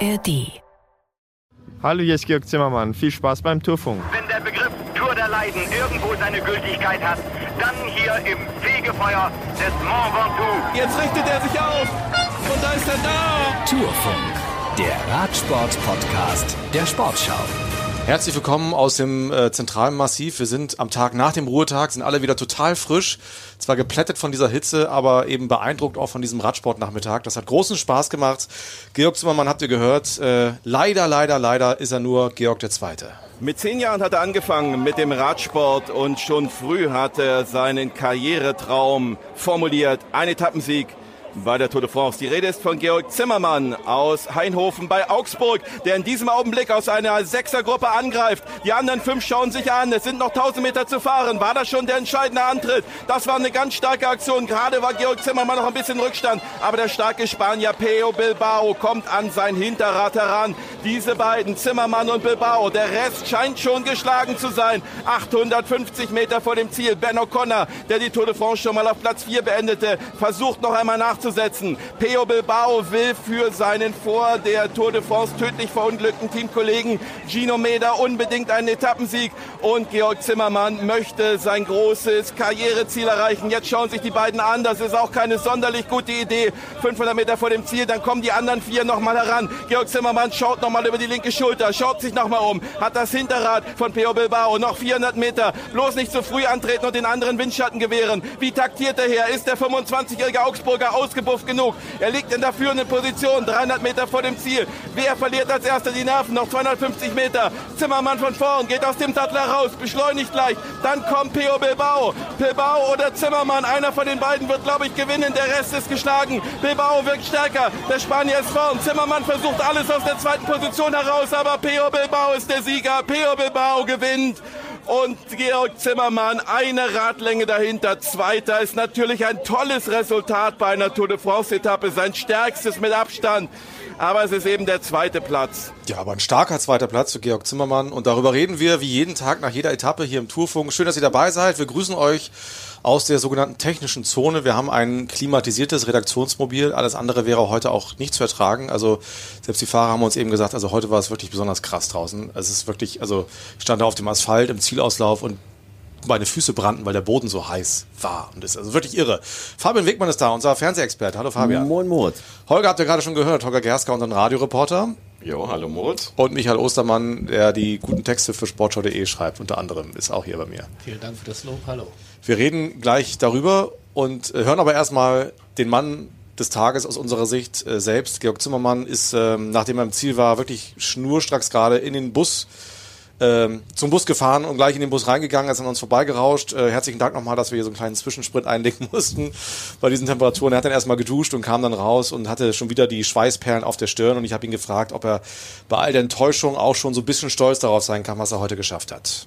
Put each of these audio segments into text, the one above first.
ARD. Hallo, hier ist Georg Zimmermann. Viel Spaß beim Tourfunk. Wenn der Begriff Tour der Leiden irgendwo seine Gültigkeit hat, dann hier im Fegefeuer des Mont Ventoux. Jetzt richtet er sich auf und da ist er da. Tourfunk, der Radsport-Podcast der Sportschau. Herzlich willkommen aus dem äh, zentralen Massiv. Wir sind am Tag nach dem Ruhetag, sind alle wieder total frisch. Zwar geplättet von dieser Hitze, aber eben beeindruckt auch von diesem Radsportnachmittag. Das hat großen Spaß gemacht. Georg Zimmermann habt ihr gehört. Äh, leider, leider, leider ist er nur Georg der Zweite. Mit zehn Jahren hat er angefangen mit dem Radsport und schon früh hat er seinen Karrieretraum formuliert. Ein Etappensieg bei der Tour de France. Die Rede ist von Georg Zimmermann aus Heinhofen bei Augsburg, der in diesem Augenblick aus einer Sechsergruppe angreift. Die anderen fünf schauen sich an. Es sind noch 1000 Meter zu fahren. War das schon der entscheidende Antritt? Das war eine ganz starke Aktion. Gerade war Georg Zimmermann noch ein bisschen Rückstand. Aber der starke Spanier Peo Bilbao kommt an sein Hinterrad heran. Diese beiden, Zimmermann und Bilbao. Der Rest scheint schon geschlagen zu sein. 850 Meter vor dem Ziel. Ben O'Connor, der die Tour de France schon mal auf Platz 4 beendete, versucht noch einmal nachzudenken fortzusetzen. Peo Bilbao will für seinen vor der Tour de France tödlich verunglückten Teamkollegen Gino Meda unbedingt einen Etappensieg und Georg Zimmermann möchte sein großes Karriereziel erreichen. Jetzt schauen sich die beiden an, das ist auch keine sonderlich gute Idee. 500 Meter vor dem Ziel, dann kommen die anderen vier nochmal heran. Georg Zimmermann schaut nochmal über die linke Schulter, schaut sich nochmal um, hat das Hinterrad von Peo Bilbao, noch 400 Meter, bloß nicht zu früh antreten und den anderen Windschatten gewähren. Wie taktiert er her? Ist der 25-jährige Augsburger aus ausgebufft genug. Er liegt in der führenden Position, 300 Meter vor dem Ziel. Wer verliert als erster die Nerven? Noch 250 Meter. Zimmermann von vorn, geht aus dem Sattel heraus, beschleunigt gleich. Dann kommt Peo Bilbao. Bilbao oder Zimmermann, einer von den beiden wird, glaube ich, gewinnen. Der Rest ist geschlagen. Bilbao wirkt stärker. Der Spanier ist vorn. Zimmermann versucht alles aus der zweiten Position heraus, aber Peo Bilbao ist der Sieger. Peo Bilbao gewinnt und Georg Zimmermann eine Radlänge dahinter. Zweiter ist natürlich ein tolles Resultat bei einer Tour de France-Etappe, sein stärkstes mit Abstand. Aber es ist eben der zweite Platz. Ja, aber ein starker zweiter Platz für Georg Zimmermann. Und darüber reden wir wie jeden Tag nach jeder Etappe hier im Tourfunk. Schön, dass ihr dabei seid. Wir grüßen euch aus der sogenannten technischen Zone. Wir haben ein klimatisiertes Redaktionsmobil. Alles andere wäre heute auch nicht zu ertragen. Also selbst die Fahrer haben uns eben gesagt, also heute war es wirklich besonders krass draußen. Es ist wirklich, also ich stand da auf dem Asphalt im Zielauslauf und meine Füße brannten, weil der Boden so heiß war. Und das ist also wirklich irre. Fabian Wegmann ist da, unser Fernsehexperte. Hallo Fabian. Moin Moritz. Holger habt ihr gerade schon gehört. Holger Gerska, unseren Radioreporter. Jo, hallo Moritz. Und Michael Ostermann, der die guten Texte für sportschau.de schreibt, unter anderem, ist auch hier bei mir. Vielen Dank für das Lob. Hallo. Wir reden gleich darüber und äh, hören aber erstmal den Mann des Tages aus unserer Sicht äh, selbst. Georg Zimmermann ist, ähm, nachdem er im Ziel war, wirklich schnurstracks gerade in den Bus ähm, zum Bus gefahren und gleich in den Bus reingegangen, ist an uns vorbeigerauscht. Äh, herzlichen Dank nochmal, dass wir hier so einen kleinen Zwischensprint einlegen mussten bei diesen Temperaturen. Er hat dann erstmal geduscht und kam dann raus und hatte schon wieder die Schweißperlen auf der Stirn und ich habe ihn gefragt, ob er bei all der Enttäuschung auch schon so ein bisschen stolz darauf sein kann, was er heute geschafft hat.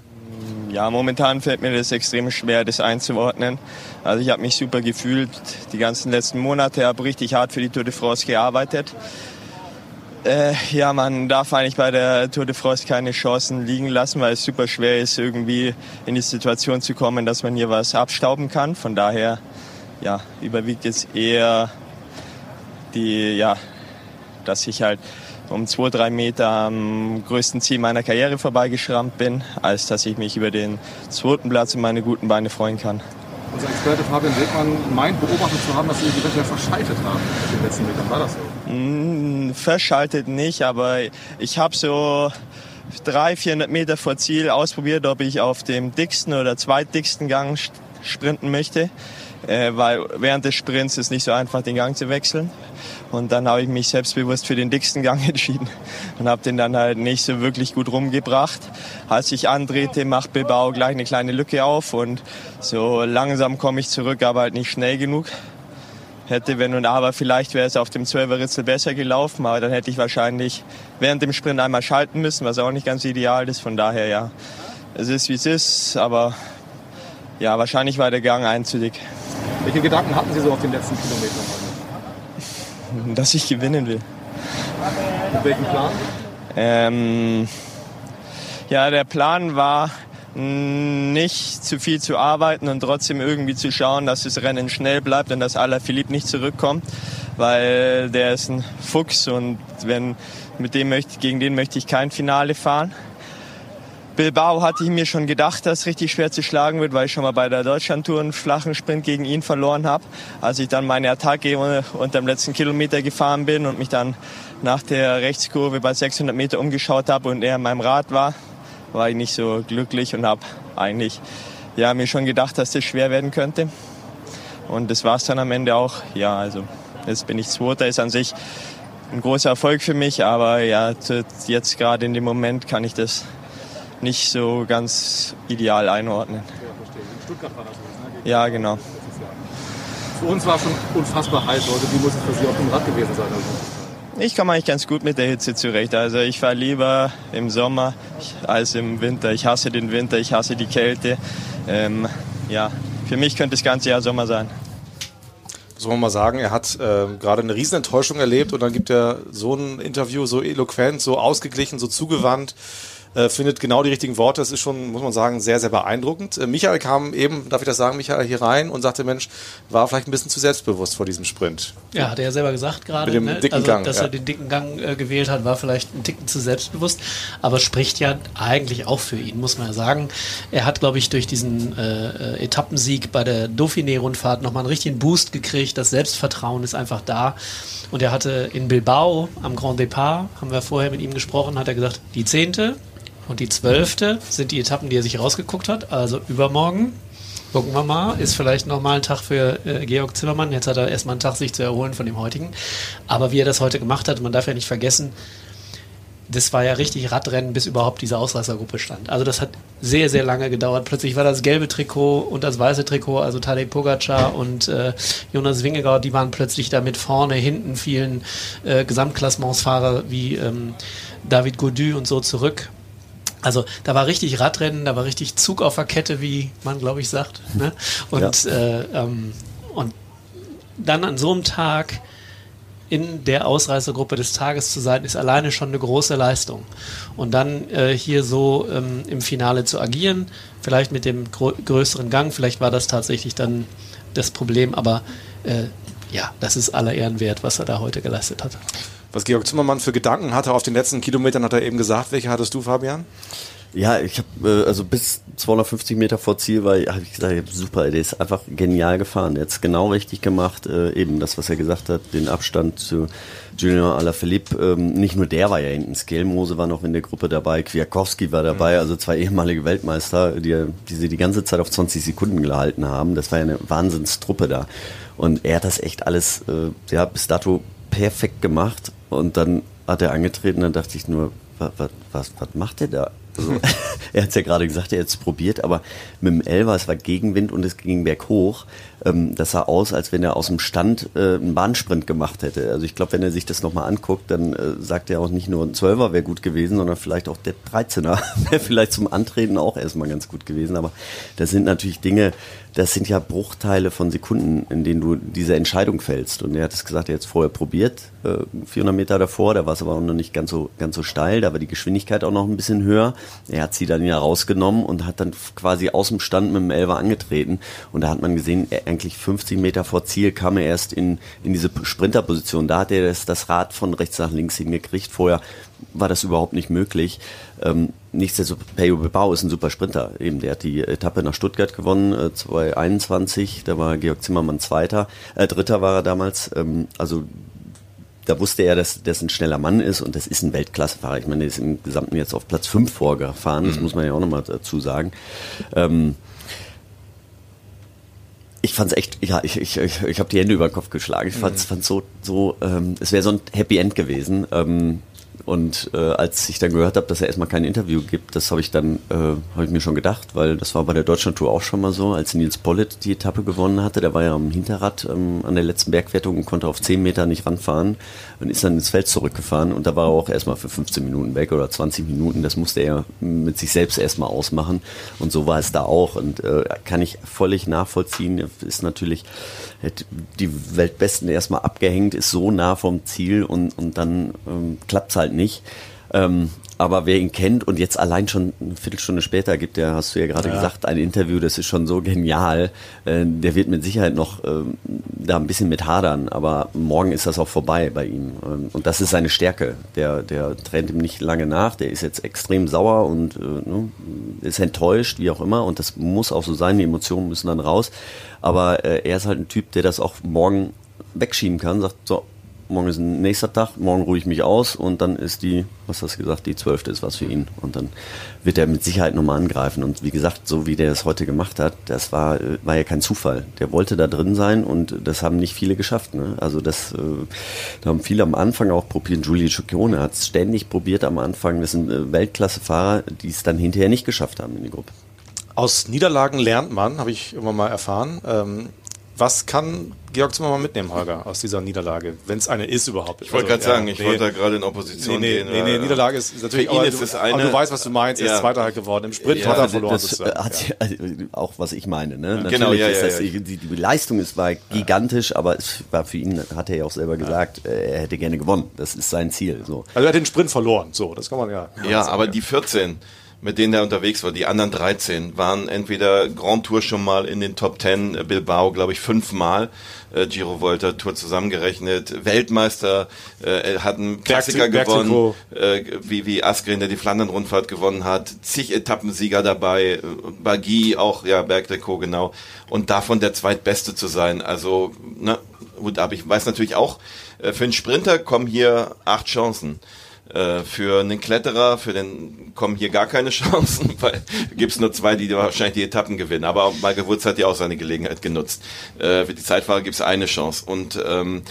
Ja, momentan fällt mir das extrem schwer, das einzuordnen. Also ich habe mich super gefühlt. Die ganzen letzten Monate habe richtig hart für die Tour de France gearbeitet. Äh, ja, man darf eigentlich bei der Tour de France keine Chancen liegen lassen, weil es super schwer ist, irgendwie in die Situation zu kommen, dass man hier was abstauben kann. Von daher ja, überwiegt jetzt eher die, ja, dass ich halt um zwei, drei Meter am größten Ziel meiner Karriere vorbeigeschrammt bin, als dass ich mich über den zweiten Platz und meine guten Beine freuen kann. Unser Experte Fabian Wegmann meint beobachtet zu haben, dass Sie eventuell verschaltet haben den letzten Metern. War das so? Mm, verschaltet nicht, aber ich habe so 300, 400 Meter vor Ziel ausprobiert, ob ich auf dem dicksten oder zweitdicksten Gang sprinten möchte äh, weil während des Sprints ist nicht so einfach, den Gang zu wechseln. Und dann habe ich mich selbstbewusst für den dicksten Gang entschieden und habe den dann halt nicht so wirklich gut rumgebracht. Als ich andrehte, macht Bilbao gleich eine kleine Lücke auf und so langsam komme ich zurück, aber halt nicht schnell genug. Hätte, wenn und aber, vielleicht wäre es auf dem 12er Ritzel besser gelaufen, aber dann hätte ich wahrscheinlich während dem Sprint einmal schalten müssen, was auch nicht ganz ideal ist. Von daher, ja, es ist wie es ist, aber ja, wahrscheinlich war der Gang einzügig. Welche Gedanken hatten Sie so auf den letzten Kilometern? Dass ich gewinnen will. Mit welchem Plan? Ähm, ja, der Plan war nicht zu viel zu arbeiten und trotzdem irgendwie zu schauen, dass das Rennen schnell bleibt und dass Alaphilippe nicht zurückkommt, weil der ist ein Fuchs und wenn mit dem möchte, gegen den möchte ich kein Finale fahren. Bilbao hatte ich mir schon gedacht, dass es richtig schwer zu schlagen wird, weil ich schon mal bei der Deutschlandtour einen flachen Sprint gegen ihn verloren habe. Als ich dann meine Attacke unter dem letzten Kilometer gefahren bin und mich dann nach der Rechtskurve bei 600 Meter umgeschaut habe und er in meinem Rad war, war ich nicht so glücklich und habe eigentlich ja, mir schon gedacht, dass das schwer werden könnte. Und das war es dann am Ende auch. Ja, also jetzt bin ich Zweiter, ist an sich ein großer Erfolg für mich, aber ja, jetzt gerade in dem Moment kann ich das nicht so ganz ideal einordnen. Ja, verstehe. In Stuttgart war das ne? Ja, genau. Für uns war es schon unfassbar heiß heute. Wie muss es für Sie auf dem Rad gewesen sein? Also? Ich komme eigentlich ganz gut mit der Hitze zurecht. Also ich fahre lieber im Sommer als im Winter. Ich hasse den Winter, ich hasse die Kälte. Ähm, ja, für mich könnte das ganze Jahr Sommer sein. Soll man mal sagen, er hat äh, gerade eine Riesenenttäuschung erlebt und dann gibt er so ein Interview so eloquent, so ausgeglichen, so zugewandt äh, findet genau die richtigen Worte. Das ist schon, muss man sagen, sehr, sehr beeindruckend. Äh, Michael kam eben, darf ich das sagen, Michael hier rein und sagte, Mensch, war vielleicht ein bisschen zu selbstbewusst vor diesem Sprint. Ja, hat er ja selber gesagt gerade, ne? also, Gang, dass ja. er den dicken Gang äh, gewählt hat, war vielleicht ein Ticken zu selbstbewusst, aber spricht ja eigentlich auch für ihn, muss man ja sagen. Er hat, glaube ich, durch diesen äh, Etappensieg bei der Dauphiné-Rundfahrt nochmal einen richtigen Boost gekriegt. Das Selbstvertrauen ist einfach da. Und er hatte in Bilbao am Grand Depart, haben wir vorher mit ihm gesprochen, hat er gesagt, die zehnte und die zwölfte sind die Etappen, die er sich rausgeguckt hat, also übermorgen. Gucken wir mal, ist vielleicht nochmal ein Tag für äh, Georg Zimmermann. Jetzt hat er erstmal einen Tag, sich zu erholen von dem heutigen. Aber wie er das heute gemacht hat, man darf ja nicht vergessen, das war ja richtig Radrennen, bis überhaupt diese Ausreißergruppe stand. Also das hat sehr, sehr lange gedauert. Plötzlich war das gelbe Trikot und das weiße Trikot, also Tadej Pogacar und äh, Jonas Wingegaard, die waren plötzlich da mit vorne, hinten vielen äh, Gesamtklassementsfahrer wie ähm, David Gaudu und so zurück. Also da war richtig Radrennen, da war richtig Zug auf der Kette, wie man glaube ich sagt. Ne? Und, äh, ähm, und dann an so einem Tag in der Ausreißergruppe des Tages zu sein, ist alleine schon eine große Leistung. Und dann äh, hier so ähm, im Finale zu agieren, vielleicht mit dem grö größeren Gang, vielleicht war das tatsächlich dann das Problem, aber äh, ja, das ist aller Ehren wert, was er da heute geleistet hat. Was Georg Zimmermann für Gedanken hatte auf den letzten Kilometern, hat er eben gesagt. Welche hattest du, Fabian? Ja, ich habe äh, also bis 250 Meter vor Ziel war, habe ich gesagt, super, der ist einfach genial gefahren. Der hat's genau richtig gemacht. Äh, eben das, was er gesagt hat, den Abstand zu Julien Alaphilippe. Ähm, nicht nur der war ja hinten, Skelmose war noch in der Gruppe dabei, Kwiatkowski war dabei, also zwei ehemalige Weltmeister, die, die sie die ganze Zeit auf 20 Sekunden gehalten haben. Das war ja eine Wahnsinnstruppe da. Und er hat das echt alles, äh, ja, bis dato perfekt gemacht. Und dann hat er angetreten, dann dachte ich nur, was, was, was macht der da? Also, er hat es ja gerade gesagt, er hat es probiert, aber mit dem Elver, es war Gegenwind und es ging berghoch. Ähm, das sah aus, als wenn er aus dem Stand äh, einen Bahnsprint gemacht hätte. Also ich glaube, wenn er sich das nochmal anguckt, dann äh, sagt er auch nicht nur ein Zwölfer wäre gut gewesen, sondern vielleicht auch der 13er wäre vielleicht zum Antreten auch erstmal ganz gut gewesen. Aber das sind natürlich Dinge, das sind ja Bruchteile von Sekunden, in denen du diese Entscheidung fällst. Und er hat es gesagt, er hat es vorher probiert, äh, 400 Meter davor, da war es aber auch noch nicht ganz so, ganz so steil, da war die Geschwindigkeit auch noch ein bisschen höher. Er hat sie dann ja rausgenommen und hat dann quasi aus dem Stand mit dem Elfer angetreten. Und da hat man gesehen, eigentlich 50 Meter vor Ziel kam er erst in, in diese Sprinterposition. Da hat er das, das Rad von rechts nach links hingekriegt. Vorher war das überhaupt nicht möglich. Ähm, nichtsdestotrotz, Bilbao ist ein super Sprinter. Eben, der hat die Etappe nach Stuttgart gewonnen, äh, 2021. Da war Georg Zimmermann Zweiter, äh, Dritter war er damals. Ähm, also da wusste er, dass das ein schneller Mann ist und das ist ein Weltklassefahrer. Ich meine, der ist im Gesamten jetzt auf Platz 5 vorgefahren, das muss man ja auch nochmal dazu sagen. Ähm, ich fand's echt, ja, ich, ich, ich, ich habe die Hände über den Kopf geschlagen. Ich fand's, fand's so, so ähm, es wäre so ein Happy End gewesen. Ähm, und äh, als ich dann gehört habe, dass er erstmal kein Interview gibt, das habe ich dann, äh, habe ich mir schon gedacht, weil das war bei der Deutschlandtour auch schon mal so, als Nils Pollitt die Etappe gewonnen hatte. Der war ja am Hinterrad ähm, an der letzten Bergwertung und konnte auf 10 Meter nicht ranfahren und ist dann ins Feld zurückgefahren. Und da war er auch erstmal für 15 Minuten weg oder 20 Minuten. Das musste er mit sich selbst erstmal ausmachen. Und so war es da auch. Und äh, kann ich völlig nachvollziehen. Ist natürlich die Weltbesten erstmal abgehängt, ist so nah vom Ziel und, und dann ähm, klappt's halt nicht. Ähm, aber wer ihn kennt und jetzt allein schon eine Viertelstunde später gibt er, hast du ja gerade Ja. gesagt, ein Interview, das ist schon so genial. Äh, der wird mit Sicherheit noch ähm, da ein bisschen mit hadern, aber morgen ist das auch vorbei bei ihm. Ähm, und das ist seine Stärke. Der, der trennt ihm nicht lange nach, der ist jetzt extrem sauer und äh, ne, ist enttäuscht, wie auch immer. Und das muss auch so sein, die Emotionen müssen dann raus. Aber äh, er ist halt ein Typ, der das auch morgen wegschieben kann, sagt so, morgen ist ein nächster Tag, morgen ruhe ich mich aus und dann ist die, was hast du gesagt, die zwölfte ist was für ihn. Und dann wird er mit Sicherheit nochmal angreifen. Und wie gesagt, so wie der es heute gemacht hat, das war, äh, war ja kein Zufall. Der wollte da drin sein und das haben nicht viele geschafft. Ne? Also das, äh, da haben viele am Anfang auch probiert. Giulio Ciccone hat es ständig probiert am Anfang. Das sind äh, Weltklassefahrer, die es dann hinterher nicht geschafft haben in die Gruppe. Aus Niederlagen lernt man, habe ich immer mal erfahren. Ähm, was kann Georg Zimmermann mitnehmen, Holger, aus dieser Niederlage, wenn es eine ist überhaupt? Ich wollte gerade sagen, ich wollte da gerade in Opposition nee, nee, gehen. Nee, nee, äh, Niederlage ist, natürlich aber, ist es aber eine- du weißt, was du meinst, er ist Ja. Zweiter halt geworden. Im Sprint Ja, hat er also verloren. Das äh, hat also auch was ich meine. Ne? Genau, Natürlich ja, ist ja, das, ja. Die, die Leistung ist war gigantisch, aber es war für ihn, hat er ja auch selber gesagt, äh, er hätte gerne gewonnen. Das ist sein Ziel. So. Also er hat den Sprint verloren, so, das kann man ja. Ja, aber die 14, mit denen er unterwegs war, die anderen 13, waren entweder Grand Tour schon mal in den Top 10, äh, Bilbao, glaube ich, fünfmal, äh, Giro Volta Tour zusammengerechnet, Weltmeister, äh, hat einen Klassiker Berg- gewonnen, äh, wie, wie Askren, der die Flandern-Rundfahrt gewonnen hat, zig Etappensieger dabei, äh, Bagui auch, ja, Bergtrikot, genau, und davon der zweitbeste zu sein, also, ne, gut, aber ich weiß natürlich auch, äh, für einen Sprinter kommen hier acht Chancen. Äh, für einen Kletterer, für den kommen hier gar keine Chancen, weil gibt's nur zwei, die wahrscheinlich die Etappen gewinnen. Aber Michael Woods hat ja auch seine Gelegenheit genutzt. Äh, für die Zeitfahrer gibt's eine Chance. Und ähm,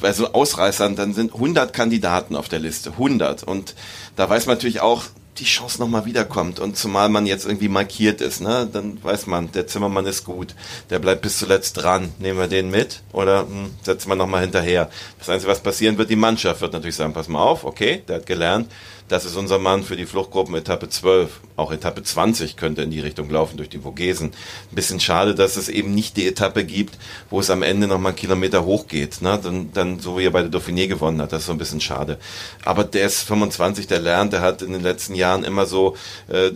bei so Ausreißern, dann sind 100 Kandidaten auf der Liste. 100. Und da weiß man natürlich auch, die Chance nochmal wiederkommt. Und zumal man jetzt irgendwie markiert ist, ne, dann weiß man, der Zimmermann ist gut. Der bleibt bis zuletzt dran. Nehmen wir den mit oder hm, setzen wir nochmal hinterher. Das Einzige, was passieren wird, die Mannschaft wird natürlich sagen, pass mal auf, okay, der hat gelernt. Das ist unser Mann für die Fluchtgruppen Etappe 12. Auch Etappe 20 könnte in die Richtung laufen durch die Vogesen. Ein bisschen schade, dass es eben nicht die Etappe gibt, wo es am Ende nochmal einen Kilometer hochgeht. Ne? Dann, dann so wie er bei der Dauphiné gewonnen hat. Das ist so ein bisschen schade. Aber der ist 25, der lernt, der hat in den letzten Jahren immer so, äh,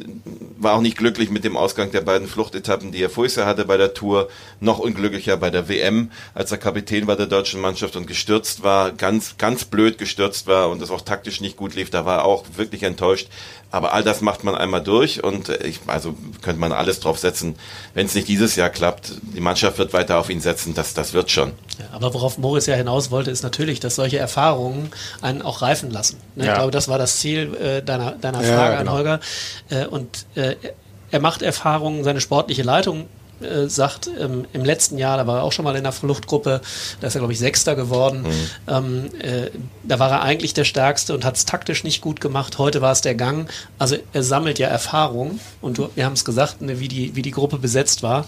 war auch nicht glücklich mit dem Ausgang der beiden Fluchtetappen, die er vorher hatte bei der Tour. Noch unglücklicher bei der WM, als er Kapitän war der deutschen Mannschaft und gestürzt war, ganz, ganz blöd gestürzt war und das auch taktisch nicht gut lief. Da war er auch wirklich enttäuscht. Aber all das macht man einmal durch und äh, ich, also könnte man alles drauf setzen. Wenn es nicht dieses Jahr klappt, die Mannschaft wird weiter auf ihn setzen, das, das wird schon. Ja, aber worauf Moritz ja hinaus wollte, ist natürlich, dass solche Erfahrungen einen auch reifen lassen. Ne? Ja. Ich glaube, das war das Ziel äh, deiner, deiner Ja, Frage genau. an Holger. Äh, und äh, er macht Erfahrungen, seine sportliche Leitung äh, sagt, ähm, im letzten Jahr, da war er auch schon mal in der Fluchtgruppe, da ist er, glaube ich, Sechster geworden. Ähm, äh, da war er eigentlich der Stärkste und hat es taktisch nicht gut gemacht. Heute war es der Gang. Also er sammelt ja Erfahrung und du, wir haben es gesagt, ne, wie, die, wie die Gruppe besetzt war.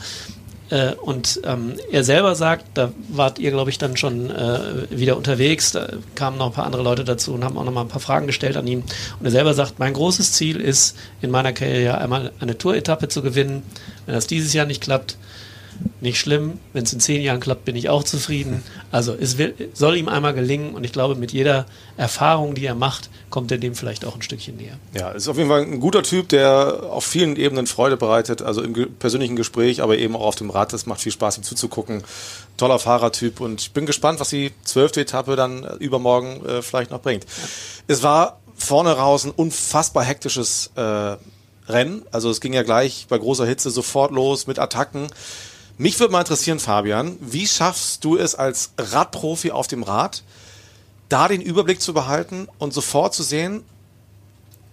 Äh, und ähm, er selber sagt, da wart ihr, glaube ich, dann schon äh, wieder unterwegs, da kamen noch ein paar andere Leute dazu und haben auch noch mal ein paar Fragen gestellt an ihn. Und er selber sagt, mein großes Ziel ist, in meiner Karriere einmal eine Tour-Etappe zu gewinnen. Wenn das dieses Jahr nicht klappt, nicht schlimm. Wenn es in zehn Jahren klappt, bin ich auch zufrieden. Also es will, soll ihm einmal gelingen und ich glaube, mit jeder Erfahrung, die er macht, kommt er dem vielleicht auch ein Stückchen näher. Ja, ist auf jeden Fall ein guter Typ, der auf vielen Ebenen Freude bereitet, also im persönlichen Gespräch, aber eben auch auf dem Rad. Es macht viel Spaß, ihm zuzugucken. Toller Fahrertyp und ich bin gespannt, was die zwölfte Etappe dann äh, übermorgen äh, vielleicht noch bringt. Es war vorne raus ein unfassbar hektisches äh, Rennen. Also es ging ja gleich bei großer Hitze sofort los mit Attacken. Mich würde mal interessieren, Fabian, wie schaffst du es als Radprofi auf dem Rad, da den Überblick zu behalten und sofort zu sehen,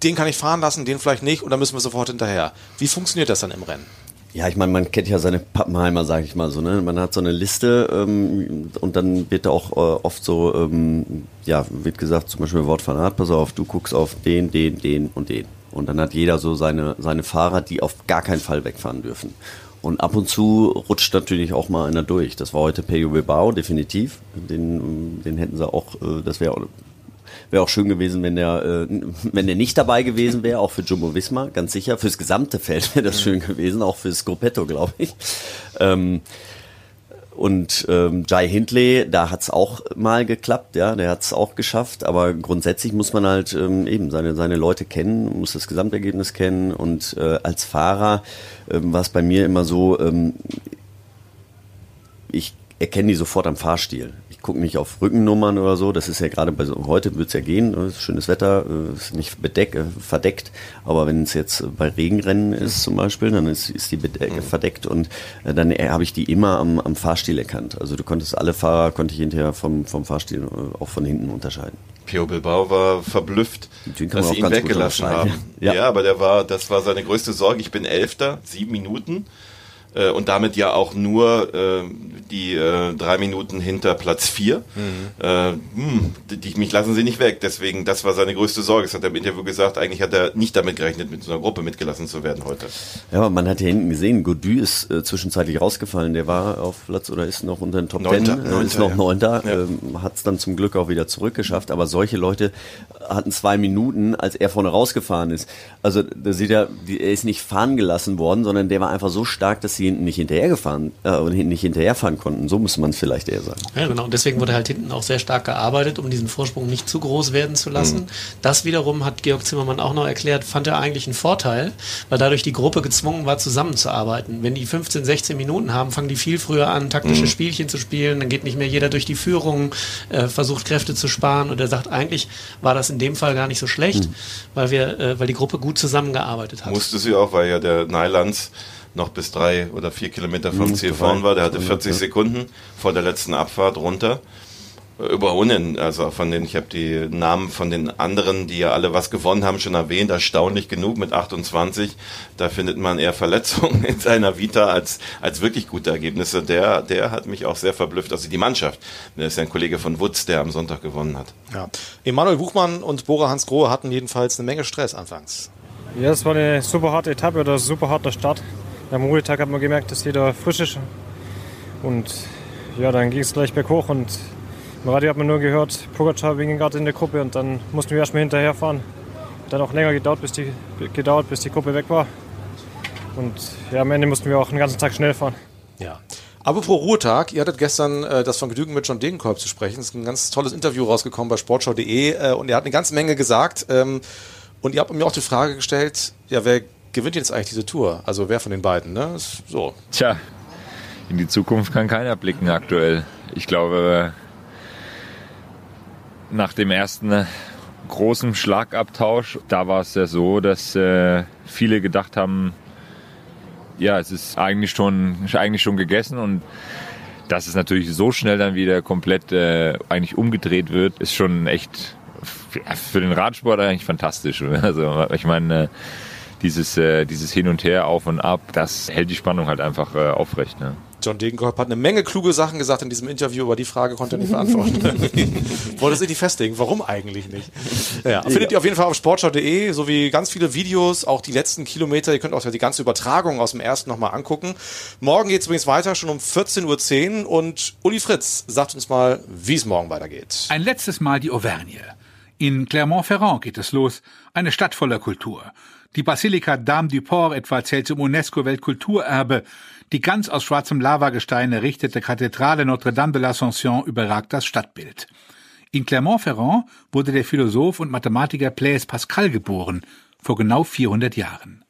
den kann ich fahren lassen, den vielleicht nicht und dann müssen wir sofort hinterher. Wie funktioniert das dann im Rennen? Ja, ich meine, man kennt ja seine Pappenheimer, sage ich mal so. Ne? Man hat so eine Liste ähm, und dann wird da auch äh, oft so, ähm, ja, wird gesagt, zum Beispiel Wort von Art, pass auf, du guckst auf den, den, den und den. Und dann hat jeder so seine, seine Fahrer, die auf gar keinen Fall wegfahren dürfen. Und ab und zu rutscht natürlich auch mal einer durch. Das war heute Peyo Bilbao, definitiv. Den, den hätten sie auch, äh, das wäre Wäre auch schön gewesen, wenn der, äh, wenn der nicht dabei gewesen wäre, auch für Jumbo Visma, ganz sicher. Fürs gesamte Feld wäre das schön gewesen, auch fürs Gruppetto, glaube ich. Ähm, Und ähm, Jai Hindley, da hat's auch mal geklappt, ja, der hat's auch geschafft. Aber grundsätzlich muss man halt ähm, eben seine, seine Leute kennen, muss das Gesamtergebnis kennen. Und äh, als Fahrer ähm, war es bei mir immer so, ähm, ich erkenne die sofort am Fahrstil. Ich gucke nicht auf Rückennummern oder so. Das ist ja gerade bei so, heute wird es ja gehen. ne, schönes Wetter, äh, ist nicht bedeck, äh, verdeckt. Aber wenn es jetzt bei Regenrennen ist zum Beispiel, dann ist, ist die bedeck, verdeckt und äh, dann habe ich die immer am, am Fahrstil erkannt. Also du konntest alle Fahrer konnte ich hinterher vom, vom Fahrstil auch von hinten unterscheiden. Pio Bilbao war verblüfft, dass sie auch ihn weggelassen haben. Ja. Ja. aber der war, das war seine größte Sorge. Ich bin Elfter, sieben Minuten. Äh, und damit ja auch nur äh, die äh, drei Minuten hinter Platz vier. Äh, hm, die, die, mich lassen sie nicht weg. Deswegen, das war seine größte Sorge. Das hat er im Interview gesagt. Eigentlich hat er nicht damit gerechnet, mit so einer Gruppe mitgelassen zu werden heute. Ja, aber man hat ja hinten gesehen, Godu ist äh, zwischenzeitlich rausgefallen. Der war auf Platz oder ist noch unter den Top Ten, äh, ist noch ja. Neunter, Ja. ähm, hat es dann zum Glück auch wieder zurückgeschafft. Aber solche Leute hatten zwei Minuten, als er vorne rausgefahren ist. Also da sieht er, er ist nicht fahren gelassen worden, sondern der war einfach so stark, dass sie hinten nicht hinterhergefahren äh, und hinten nicht hinterherfahren konnten. So muss man es vielleicht eher sagen. Ja, genau. Und deswegen wurde halt hinten auch sehr stark gearbeitet, um diesen Vorsprung nicht zu groß werden zu lassen. Mhm. Das wiederum hat Georg Zimmermann auch noch erklärt, fand er eigentlich einen Vorteil, weil dadurch die Gruppe gezwungen war, zusammenzuarbeiten. Wenn die 15, 16 Minuten haben, fangen die viel früher an, taktische Mhm. Spielchen zu spielen. Dann geht nicht mehr jeder durch die Führung, äh, versucht Kräfte zu sparen. Und er sagt, eigentlich war das in dem Fall gar nicht so schlecht, Mhm. weil wir, äh, weil die Gruppe gut zusammengearbeitet hat. Musste sie auch, weil ja der Neilands noch bis drei oder vier Kilometer vom Mhm, Ziel vorn war. Der hatte Ja, 40 ja. Sekunden vor der letzten Abfahrt runter. Äh, Überrunden, also von den, ich habe die Namen von den anderen, die ja alle was gewonnen haben, schon erwähnt. Erstaunlich genug mit 28. Da findet man eher Verletzungen in seiner Vita als, als wirklich gute Ergebnisse. Der, der hat mich auch sehr verblüfft. Also die Mannschaft. Der ist ja ein Kollege von Wutz, der am Sonntag gewonnen hat. Ja. Emanuel Buchmann und Bora Hans Grohe hatten jedenfalls eine Menge Stress anfangs. Ja, es war eine super harte Etappe oder super harter Start. Am Ruhetag hat man gemerkt, dass jeder frisch ist. Und ja, dann ging es gleich berghoch und im Radio hat man nur gehört, Pogacar wegen gerade in der Gruppe und dann mussten wir erstmal hinterherfahren. Dann auch länger gedauert, bis die, gedauert, bis die Gruppe weg war. Und ja, am Ende mussten wir auch den ganzen Tag schnell fahren. Ja. Apropos Ruhetag, ihr hattet gestern äh, das Vergnügen mit John Degenkolb zu sprechen. Es ist ein ganz tolles Interview rausgekommen bei sportschau.de äh, und er hat eine ganze Menge gesagt. Ähm, und ihr habt mir auch die Frage gestellt, ja, wer gewinnt jetzt eigentlich diese Tour? Also wer von den beiden, ne? So. Tja, in die Zukunft kann keiner blicken aktuell. Ich glaube, nach dem ersten großen Schlagabtausch, da war es ja so, dass äh, viele gedacht haben, ja, es ist eigentlich schon, eigentlich schon gegessen und dass es natürlich so schnell dann wieder komplett äh, eigentlich umgedreht wird, ist schon echt für den Radsport eigentlich fantastisch. Also ich meine, äh, dieses, äh, dieses Hin und Her, auf und ab, das hält die Spannung halt einfach äh, aufrecht. Ne? John Degenkolb hat eine Menge kluge Sachen gesagt in diesem Interview, aber die Frage konnte er nicht beantworten. Wollte sich nicht festlegen, warum eigentlich nicht? Ja, findet ihr auf jeden Fall auf sportschau.de, sowie ganz viele Videos, auch die letzten Kilometer. Ihr könnt auch die ganze Übertragung aus dem ersten nochmal angucken. Morgen geht es übrigens weiter, schon um 14.10 Uhr und Uli Fritz sagt uns mal, wie es morgen weitergeht. Ein letztes Mal die Auvergne. In Clermont-Ferrand geht es los, eine Stadt voller Kultur. Die Basilika Dame du Port etwa zählt zum UNESCO-Weltkulturerbe. Die ganz aus schwarzem Lavagestein errichtete Kathedrale Notre-Dame de l'Ascension überragt das Stadtbild. In Clermont-Ferrand wurde der Philosoph und Mathematiker Blaise Pascal geboren, vor genau 400 Jahren.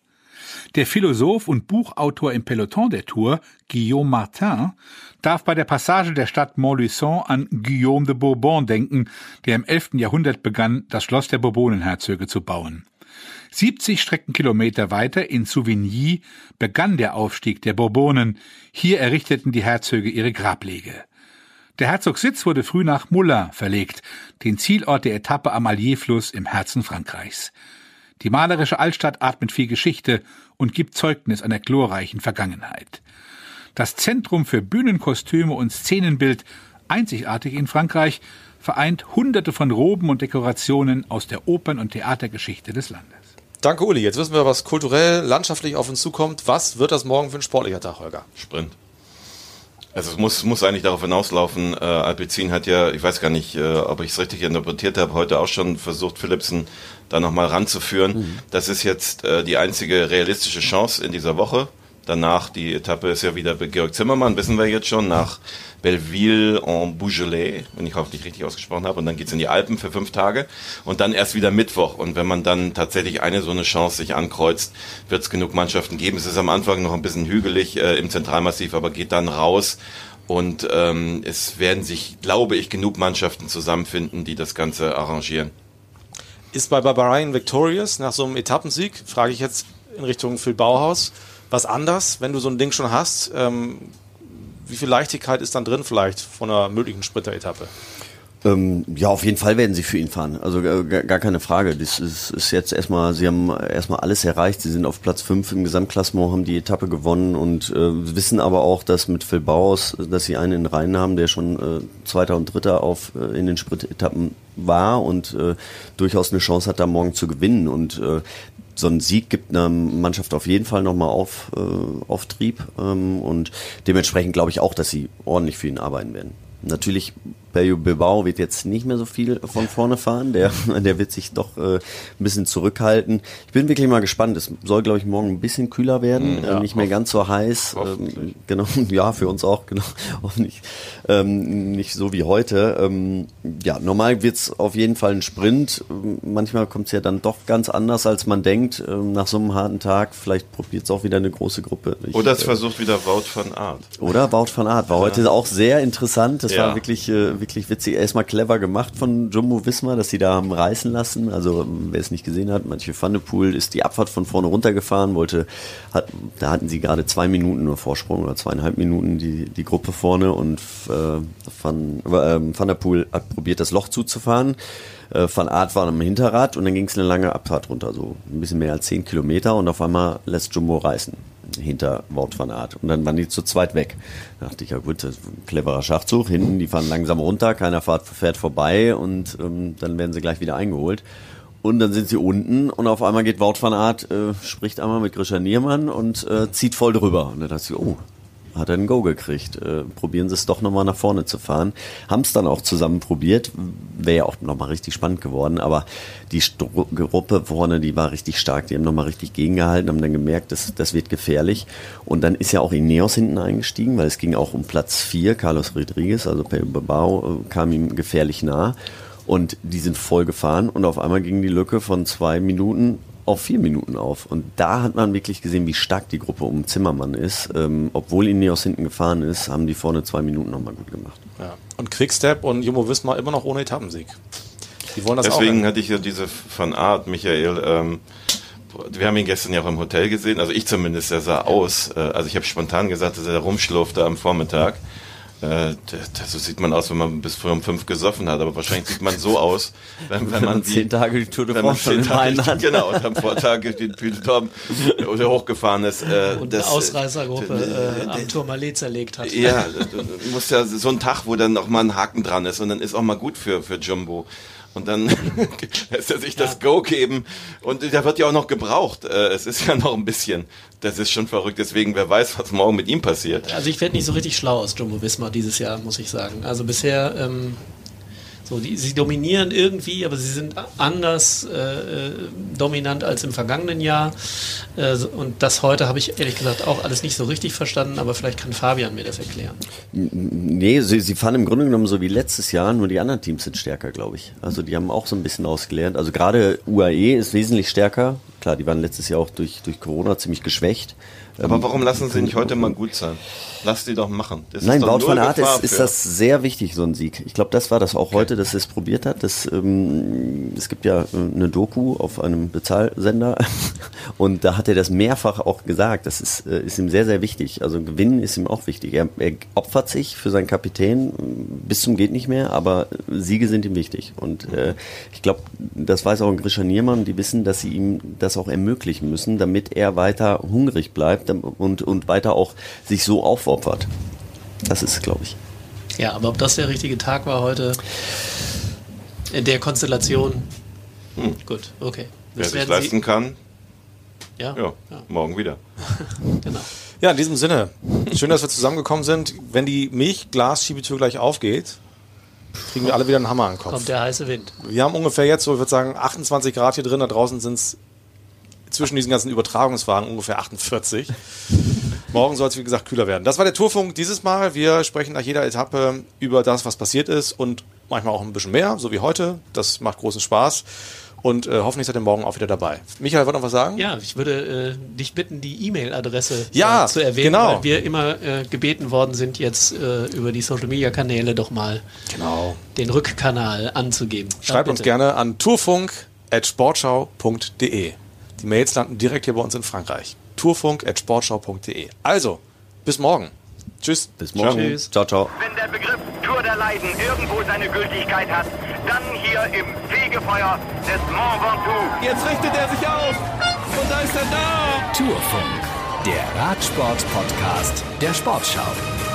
Der Philosoph und Buchautor im Peloton der Tour, Guillaume Martin, darf bei der Passage der Stadt Montluçon an Guillaume de Bourbon denken, der im 11. Jahrhundert begann, das Schloss der Bourbonenherzöge zu bauen. 70 Streckenkilometer weiter in Souvigny begann der Aufstieg der Bourbonen. Hier errichteten die Herzöge ihre Grablege. Der Herzogssitz wurde früh nach Moulins verlegt, den Zielort der Etappe am Allier-Fluss im Herzen Frankreichs. Die malerische Altstadt atmet viel Geschichte und gibt Zeugnis einer glorreichen Vergangenheit. Das Zentrum für Bühnenkostüme und Szenenbild, einzigartig in Frankreich, vereint hunderte von Roben und Dekorationen aus der Opern- und Theatergeschichte des Landes. Danke, Uli. Jetzt wissen wir, was kulturell, landschaftlich auf uns zukommt. Was wird das morgen für ein sportlicher Tag, Holger? Sprint. Also es muss, muss eigentlich darauf hinauslaufen, äh, Alpecin hat ja, ich weiß gar nicht, äh, ob ich es richtig interpretiert habe, heute auch schon versucht, Philipsen da nochmal ranzuführen. Das ist jetzt äh, die einzige realistische Chance in dieser Woche. Danach, die Etappe ist ja wieder bei Georg Zimmermann, wissen wir jetzt schon, nach Belleville en Beaujolais, wenn ich hoffentlich richtig ausgesprochen habe. Und dann geht's in die Alpen für fünf Tage und dann erst wieder Mittwoch. Und wenn man dann tatsächlich eine so eine Chance sich ankreuzt, wird's genug Mannschaften geben. Es ist am Anfang noch ein bisschen hügelig äh, im Zentralmassiv, aber geht dann raus. Und ähm, es werden sich, glaube ich, genug Mannschaften zusammenfinden, die das Ganze arrangieren. Ist bei Bahrain Victorious nach so einem Etappensieg, frage ich jetzt in Richtung Phil Bauhaus, was anders, wenn du so ein Ding schon hast? Ähm, wie viel Leichtigkeit ist dann drin vielleicht von einer möglichen Sprinter-Etappe? Ähm, ja, auf jeden Fall werden sie für ihn fahren. Also äh, gar keine Frage. Das ist, ist jetzt erstmal, sie haben erstmal alles erreicht. Sie sind auf Platz 5 im Gesamtklassement, haben die Etappe gewonnen und äh, wissen aber auch, dass mit Phil Baus, dass sie einen in Reihen haben, der schon äh, Zweiter und Dritter auf äh, in den Sprintetappen war und äh, durchaus eine Chance hat, da morgen zu gewinnen. Und äh, so ein Sieg gibt einer Mannschaft auf jeden Fall nochmal auf, äh, Auftrieb ähm, und dementsprechend glaube ich auch, dass sie ordentlich für ihn arbeiten werden. Natürlich Pello Bilbao wird jetzt nicht mehr so viel von vorne fahren. Der, der wird sich doch äh, ein bisschen zurückhalten. Ich bin wirklich mal gespannt. Es soll, glaube ich, morgen ein bisschen kühler werden, Ja, äh, nicht mehr ganz so heiß. Ähm, genau, ja, für uns auch, genau. Nicht, ähm, nicht so wie heute. Ähm, ja, normal wird's auf jeden Fall ein Sprint. Ähm, Manchmal kommt's ja dann doch ganz anders, als man denkt. Ähm, nach so einem harten Tag, vielleicht probiert's auch wieder eine große Gruppe. Ich, Oder es äh, versucht wieder Wout van Aert. oder Wout van Aert war heute auch sehr interessant. Das Ja. war wirklich, äh, wirklich witzig. Erstmal clever gemacht von Jumbo Wismar, dass sie da haben reißen lassen. Also ähm, wer es nicht gesehen hat, manche Poel ist die Abfahrt von vorne runtergefahren, wollte, hat, da hatten sie gerade zwei Minuten nur Vorsprung oder zweieinhalb Minuten die, die Gruppe vorne und äh, Van, äh, Van der Poel hat probiert, das Loch zuzufahren. Äh, Van Aert war am Hinterrad und dann ging es eine lange Abfahrt runter, so ein bisschen mehr als zehn Kilometer und auf einmal lässt Jumbo reißen hinter Wout van Aert. Und dann waren die zu zweit weg. Da dachte ich, ja gut, das ist ein cleverer Schachzug. Hinten, die fahren langsam runter, keiner fährt, fährt vorbei und ähm, dann werden sie gleich wieder eingeholt. Und dann sind sie unten und auf einmal geht Wout van Aert, äh, spricht einmal mit Grisha Niermann und äh, zieht voll drüber. Und da dachte ich, oh, hat er ein Go gekriegt. Äh, probieren sie es doch nochmal nach vorne zu fahren. Haben es dann auch zusammen probiert. Wäre ja auch nochmal richtig spannend geworden. Aber die Stru Gruppe vorne, die war richtig stark. Die haben nochmal richtig gegengehalten, haben dann gemerkt, das, das wird gefährlich. Und dann ist ja auch Ineos hinten eingestiegen, weil es ging auch um Platz 4. Carlos Rodriguez, also Bilbao, äh, kam ihm gefährlich nah. Und die sind voll gefahren und auf einmal ging die Lücke von zwei Minuten auf vier Minuten auf. Und da hat man wirklich gesehen, wie stark die Gruppe um Zimmermann ist. Ähm, obwohl Ineos hinten gefahren ist, haben die vorne zwei Minuten nochmal gut gemacht. Ja. Und Quickstep und Jumbo Wismar immer noch ohne Etappensieg. Die wollen das Deswegen auch. hatte ich ja diese Van Art, Michael, ähm, wir haben ihn gestern ja auch im Hotel gesehen, also ich zumindest, der sah aus, äh, also ich habe spontan gesagt, dass er rumschlurfte am Vormittag. Äh, so sieht man aus, wenn man bis früh um fünf gesoffen hat, aber wahrscheinlich sieht man so aus, wenn, wenn man zehn Tage die Tour de wenn France schon Tage, hat. genau, und am Vortag den Püdeltorben oder hochgefahren ist. Äh, Und das, eine Ausreißergruppe äh, äh, am Tourmalet zerlegt hat. ja, du, du musst ja so ein Tag, wo dann noch mal ein Haken dran ist und dann ist auch mal gut für, für Jumbo. Und dann lässt er sich das Go geben. Und der wird ja auch noch gebraucht. Äh, Es ist ja noch ein bisschen. Das ist schon verrückt. Deswegen, wer weiß, was morgen mit ihm passiert. Also ich werde nicht so richtig schlau aus Jumbo Wismar dieses Jahr, muss ich sagen. Also bisher, ähm, so die, sie dominieren irgendwie, aber sie sind anders äh, äh, dominant als im vergangenen Jahr. Äh, und das heute habe ich ehrlich gesagt auch alles nicht so richtig verstanden, aber vielleicht kann Fabian mir das erklären. Nee, sie, sie fahren im Grunde genommen so wie letztes Jahr, nur die anderen Teams sind stärker, glaube ich. Also die haben auch so ein bisschen ausgelernt. Also gerade UAE ist wesentlich stärker. Klar, die waren letztes Jahr auch durch, durch Corona ziemlich geschwächt. Aber Ähm, warum lassen sie nicht heute mal gut sein? Lass die doch machen. Das Nein, Wout van Gefahr ist, ist das sehr wichtig, so ein Sieg. Ich glaube, das war das auch heute, dass er es probiert hat. Das, ähm, es gibt ja äh, eine Doku auf einem Bezahlsender und da hat er das mehrfach auch gesagt. Das ist, äh, ist ihm sehr, sehr wichtig. Also Gewinnen ist ihm auch wichtig. Er, er opfert sich für seinen Kapitän äh, bis zum geht nicht mehr, aber Siege sind ihm wichtig. Und äh, ich glaube, das weiß auch ein Grisha Niermann, die wissen, dass sie ihm das auch ermöglichen müssen, damit er weiter hungrig bleibt und, und weiter auch sich so aufopfert. Das ist, glaube ich. Ja, aber ob das der richtige Tag war heute in der Konstellation, Hm. gut, okay. Wer Das sich werden leisten Sie, kann, ja, ja, morgen wieder. genau. Ja, in diesem Sinne. Schön, dass wir zusammengekommen sind. Wenn die Milchglas-Schiebetür gleich aufgeht, kriegen wir alle wieder einen Hammer an den Kopf. Kommt der heiße Wind. Wir haben ungefähr jetzt, so ich würde sagen, 28 Grad hier drin. Da draußen sind es zwischen diesen ganzen Übertragungswagen ungefähr 48. Morgen soll es, wie gesagt, kühler werden. Das war der Tourfunk dieses Mal. Wir sprechen nach jeder Etappe über das, was passiert ist und manchmal auch ein bisschen mehr, so wie heute. Das macht großen Spaß. Und äh, hoffentlich seid ihr morgen auch wieder dabei. Michael, wollt noch was sagen? Ja, ich würde äh, dich bitten, die E-Mail-Adresse Ja, äh, zu erwähnen, genau. weil wir immer äh, gebeten worden sind, jetzt äh, über die Social-Media-Kanäle doch mal Genau. den Rückkanal anzugeben. Schreibt uns gerne an tourfunk.sportschau.de. Die Mails landen direkt hier bei uns in Frankreich. tourfunk.sportschau.de. Also, bis morgen. Tschüss. Bis morgen. Tschüss. Ciao, ciao. Wenn der Begriff Tour der Leiden irgendwo seine Gültigkeit hat, dann hier im Fegefeuer des Mont Ventoux. Jetzt richtet er sich auf. Und da ist er da. Tourfunk, der Radsport-Podcast der Sportschau.